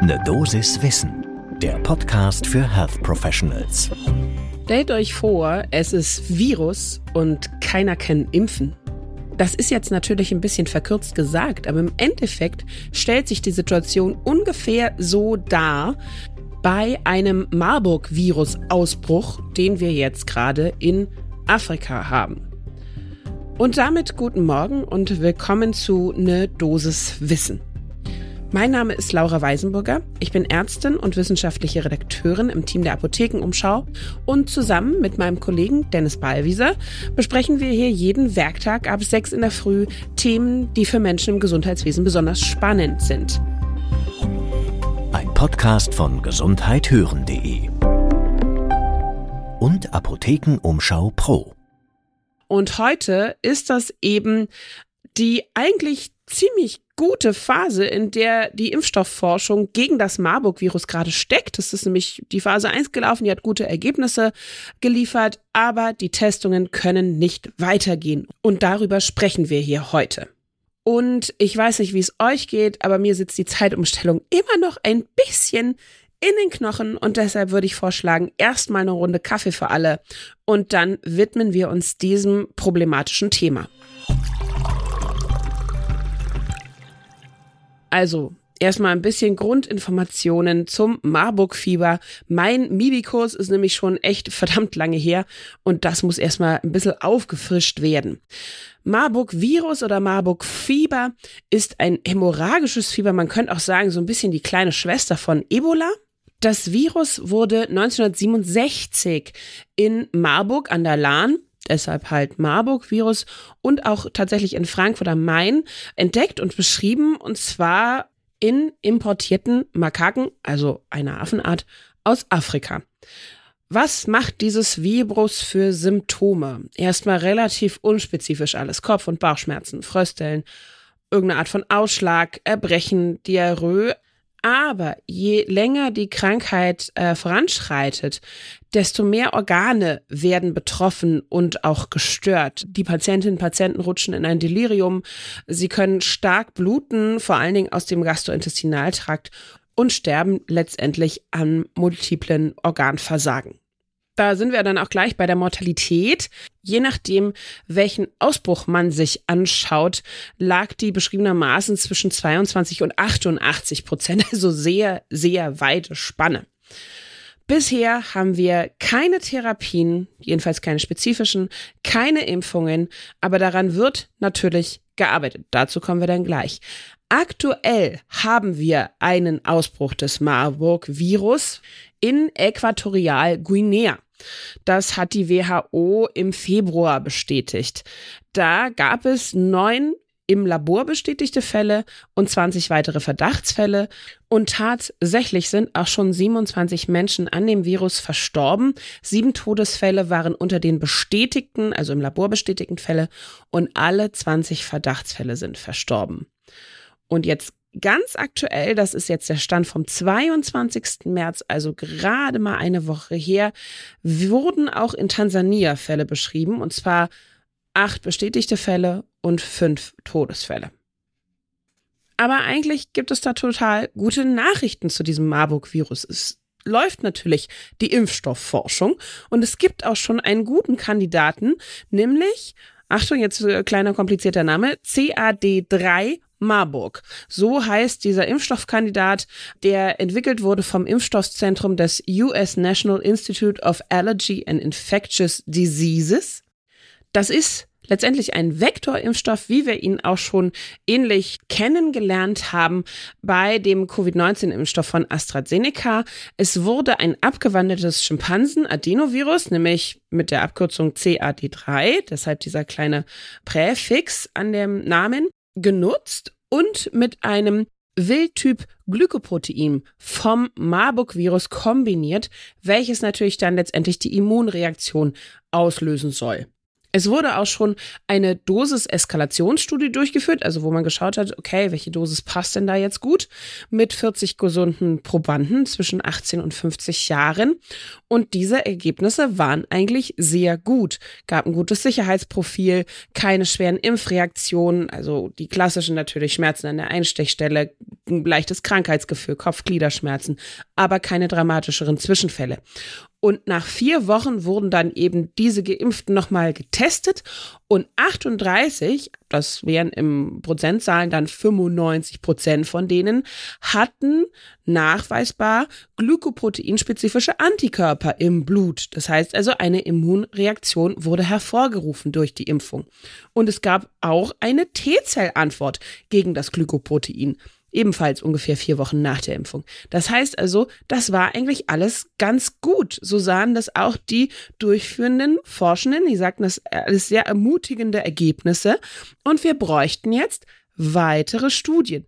Ne Dosis Wissen, der Podcast für Health Professionals. Stellt euch vor, es ist Virus und keiner kann impfen. Das ist jetzt natürlich ein bisschen verkürzt gesagt, aber im Endeffekt stellt sich die Situation ungefähr so dar bei einem Marburg-Virus-Ausbruch, den wir jetzt gerade in Afrika haben. Und damit guten Morgen und willkommen zu Ne Dosis Wissen. Mein Name ist Laura Weisenburger. Ich bin Ärztin und wissenschaftliche Redakteurin im Team der Apothekenumschau und zusammen mit meinem Kollegen Dennis Ballwieser besprechen wir hier jeden Werktag ab sechs in der Früh Themen, die für Menschen im Gesundheitswesen besonders spannend sind. Ein Podcast von gesundheithören.de und Apothekenumschau Pro. Und heute ist das eben die eigentlich ziemlich gute Phase, in der die Impfstoffforschung gegen das Marburg-Virus gerade steckt. Das ist nämlich die Phase 1 gelaufen, die hat gute Ergebnisse geliefert, aber die Testungen können nicht weitergehen. Und darüber sprechen wir hier heute. Und ich weiß nicht, wie es euch geht, aber mir sitzt die Zeitumstellung immer noch ein bisschen in den Knochen und deshalb würde ich vorschlagen, erstmal eine Runde Kaffee für alle und dann widmen wir uns diesem problematischen Thema. Also, erstmal ein bisschen Grundinformationen zum Marburg-Fieber. Mein Mibikurs ist nämlich schon echt verdammt lange her und das muss erstmal ein bisschen aufgefrischt werden. Marburg-Virus oder Marburg-Fieber ist ein hämorrhagisches Fieber. Man könnte auch sagen, so ein bisschen die kleine Schwester von Ebola. Das Virus wurde 1967 in Marburg an der Lahn deshalb halt Marburg-Virus und auch tatsächlich in Frankfurt am Main entdeckt und beschrieben und zwar in importierten Makaken, also einer Affenart, aus Afrika. Was macht dieses Virus für Symptome? Erstmal relativ unspezifisch alles. Kopf- und Bauchschmerzen, Frösteln, irgendeine Art von Ausschlag, Erbrechen, Diarrhoe, aber je länger die Krankheit äh, voranschreitet, desto mehr Organe werden betroffen und auch gestört. Die Patientinnen und Patienten rutschen in ein Delirium. Sie können stark bluten, vor allen Dingen aus dem Gastrointestinaltrakt und sterben letztendlich an multiplen Organversagen. Da sind wir dann auch gleich bei der Mortalität. Je nachdem, welchen Ausbruch man sich anschaut, lag die beschriebenermaßen zwischen 22 und 88 Prozent, also sehr, sehr weite Spanne. Bisher haben wir keine Therapien, jedenfalls keine spezifischen, keine Impfungen, aber daran wird natürlich gearbeitet. Dazu kommen wir dann gleich. Aktuell haben wir einen Ausbruch des Marburg-Virus in Äquatorial-Guinea. Das hat die WHO im Februar bestätigt. Da gab es neun im Labor bestätigte Fälle und 20 weitere Verdachtsfälle. Und tatsächlich sind auch schon 27 Menschen an dem Virus verstorben. Sieben Todesfälle waren unter den bestätigten, also im Labor bestätigten Fälle. Und alle 20 Verdachtsfälle sind verstorben. Und jetzt ganz aktuell, das ist jetzt der Stand vom 22. März, also gerade mal eine Woche her, wurden auch in Tansania Fälle beschrieben, und zwar acht bestätigte Fälle und fünf Todesfälle. Aber eigentlich gibt es da total gute Nachrichten zu diesem Marburg-Virus. Es läuft natürlich die Impfstoffforschung und es gibt auch schon einen guten Kandidaten, nämlich, Achtung, jetzt äh, kleiner komplizierter Name, CAD3 Marburg. So heißt dieser Impfstoffkandidat, der entwickelt wurde vom Impfstoffzentrum des US National Institute of Allergy and Infectious Diseases. Das ist letztendlich ein Vektorimpfstoff, wie wir ihn auch schon ähnlich kennengelernt haben bei dem Covid-19-Impfstoff von AstraZeneca. Es wurde ein abgewandeltes Schimpansen-Adenovirus, nämlich mit der Abkürzung CAD3, deshalb dieser kleine Präfix an dem Namen, genutzt und mit einem Wildtyp Glykoprotein vom Marburg-Virus kombiniert, welches natürlich dann letztendlich die Immunreaktion auslösen soll. Es wurde auch schon eine Dosis-Eskalationsstudie durchgeführt, also wo man geschaut hat, okay, welche Dosis passt denn da jetzt gut, mit 40 gesunden Probanden zwischen 18 und 50 Jahren. Und diese Ergebnisse waren eigentlich sehr gut. Gab ein gutes Sicherheitsprofil, keine schweren Impfreaktionen, also die klassischen natürlich Schmerzen an der Einstechstelle, ein leichtes Krankheitsgefühl, Kopfgliederschmerzen, aber keine dramatischeren Zwischenfälle. Und nach vier Wochen wurden dann eben diese Geimpften nochmal getestet und 38, das wären im Prozentzahlen dann 95 Prozent von denen, hatten nachweisbar glykoproteinspezifische Antikörper im Blut. Das heißt also, eine Immunreaktion wurde hervorgerufen durch die Impfung. Und es gab auch eine T-Zellantwort gegen das Glykoprotein ebenfalls ungefähr vier Wochen nach der Impfung. Das heißt also, das war eigentlich alles ganz gut. So sahen das auch die durchführenden Forschenden. Die sagten, das alles sehr ermutigende Ergebnisse. Und wir bräuchten jetzt weitere Studien.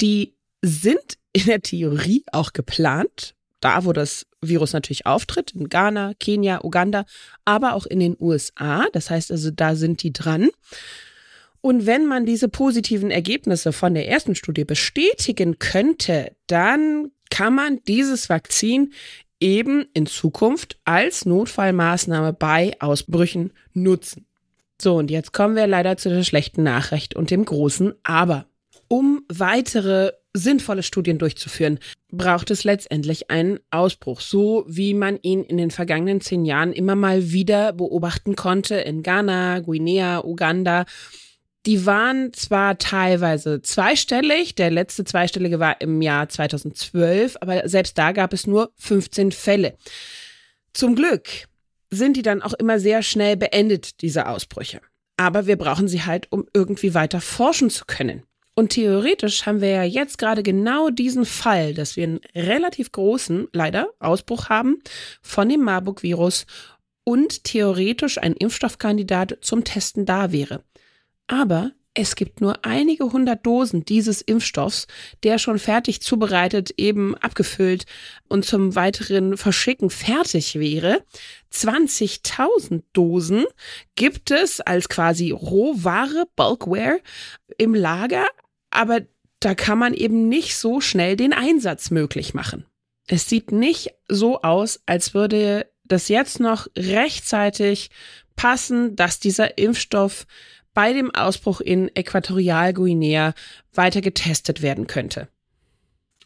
Die sind in der Theorie auch geplant. Da, wo das Virus natürlich auftritt, in Ghana, Kenia, Uganda, aber auch in den USA. Das heißt also, da sind die dran. Und wenn man diese positiven Ergebnisse von der ersten Studie bestätigen könnte, dann kann man dieses Vakzin eben in Zukunft als Notfallmaßnahme bei Ausbrüchen nutzen. So, und jetzt kommen wir leider zu der schlechten Nachricht und dem großen Aber. Um weitere sinnvolle Studien durchzuführen, braucht es letztendlich einen Ausbruch, so wie man ihn in den vergangenen zehn Jahren immer mal wieder beobachten konnte in Ghana, Guinea, Uganda die waren zwar teilweise zweistellig, der letzte zweistellige war im Jahr 2012, aber selbst da gab es nur 15 Fälle. Zum Glück sind die dann auch immer sehr schnell beendet, diese Ausbrüche. Aber wir brauchen sie halt, um irgendwie weiter forschen zu können. Und theoretisch haben wir ja jetzt gerade genau diesen Fall, dass wir einen relativ großen, leider, Ausbruch haben von dem Marburg-Virus und theoretisch ein Impfstoffkandidat zum Testen da wäre. Aber es gibt nur einige hundert Dosen dieses Impfstoffs, der schon fertig zubereitet, eben abgefüllt und zum weiteren Verschicken fertig wäre. 20.000 Dosen gibt es als quasi Rohware, Bulkware im Lager, aber da kann man eben nicht so schnell den Einsatz möglich machen. Es sieht nicht so aus, als würde das jetzt noch rechtzeitig passen, dass dieser Impfstoff bei dem Ausbruch in Äquatorialguinea weiter getestet werden könnte.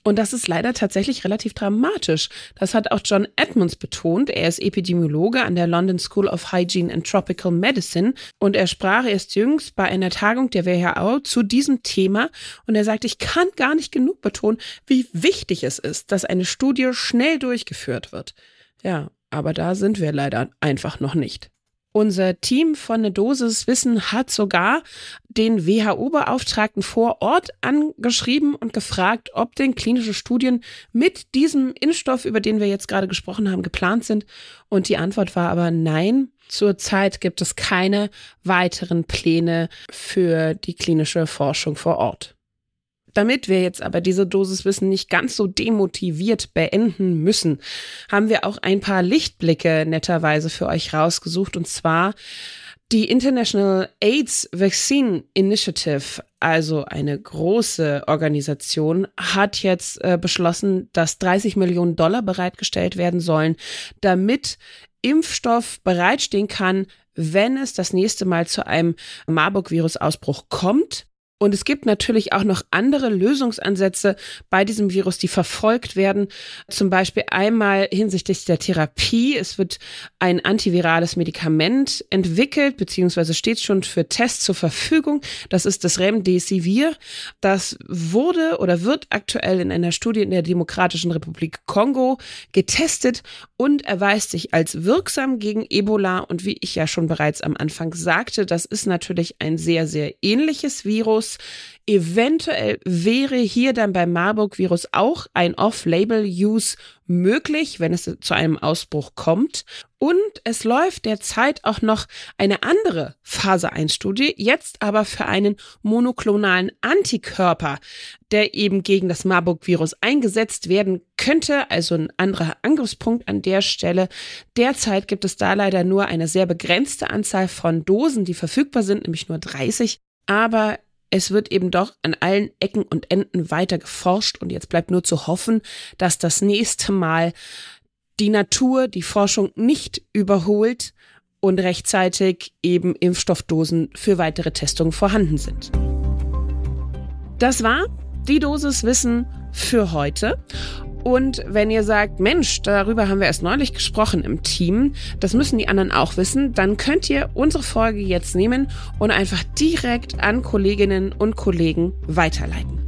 Und das ist leider tatsächlich relativ dramatisch. Das hat auch John Edmonds betont. Er ist Epidemiologe an der London School of Hygiene and Tropical Medicine und er sprach erst jüngst bei einer Tagung der WHO zu diesem Thema und er sagt, ich kann gar nicht genug betonen, wie wichtig es ist, dass eine Studie schnell durchgeführt wird. Ja, aber da sind wir leider einfach noch nicht. Unser Team von der Dosis Wissen hat sogar den WHO-Beauftragten vor Ort angeschrieben und gefragt, ob denn klinische Studien mit diesem Impfstoff, über den wir jetzt gerade gesprochen haben, geplant sind. Und die Antwort war aber nein. Zurzeit gibt es keine weiteren Pläne für die klinische Forschung vor Ort. Damit wir jetzt aber diese Dosiswissen nicht ganz so demotiviert beenden müssen, haben wir auch ein paar Lichtblicke netterweise für euch rausgesucht und zwar die International AIDS Vaccine Initiative, also eine große Organisation, hat jetzt äh, beschlossen, dass 30 Millionen Dollar bereitgestellt werden sollen, damit Impfstoff bereitstehen kann, wenn es das nächste Mal zu einem Marburg-Virus-Ausbruch kommt. Und es gibt natürlich auch noch andere Lösungsansätze bei diesem Virus, die verfolgt werden. Zum Beispiel einmal hinsichtlich der Therapie. Es wird ein antivirales Medikament entwickelt, beziehungsweise steht schon für Tests zur Verfügung. Das ist das Remdesivir. Das wurde oder wird aktuell in einer Studie in der Demokratischen Republik Kongo getestet und erweist sich als wirksam gegen Ebola. Und wie ich ja schon bereits am Anfang sagte, das ist natürlich ein sehr, sehr ähnliches Virus. Virus. Eventuell wäre hier dann beim Marburg-Virus auch ein Off-Label-Use möglich, wenn es zu einem Ausbruch kommt. Und es läuft derzeit auch noch eine andere Phase 1 Studie, jetzt aber für einen monoklonalen Antikörper, der eben gegen das Marburg-Virus eingesetzt werden könnte, also ein anderer Angriffspunkt an der Stelle. Derzeit gibt es da leider nur eine sehr begrenzte Anzahl von Dosen, die verfügbar sind, nämlich nur 30. Aber es wird eben doch an allen Ecken und Enden weiter geforscht und jetzt bleibt nur zu hoffen, dass das nächste Mal die Natur die Forschung nicht überholt und rechtzeitig eben Impfstoffdosen für weitere Testungen vorhanden sind. Das war die Dosis Wissen für heute. Und wenn ihr sagt, Mensch, darüber haben wir erst neulich gesprochen im Team, das müssen die anderen auch wissen, dann könnt ihr unsere Folge jetzt nehmen und einfach direkt an Kolleginnen und Kollegen weiterleiten.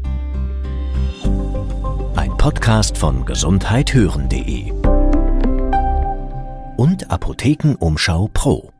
Ein Podcast von gesundheithören.de und Apothekenumschau Pro.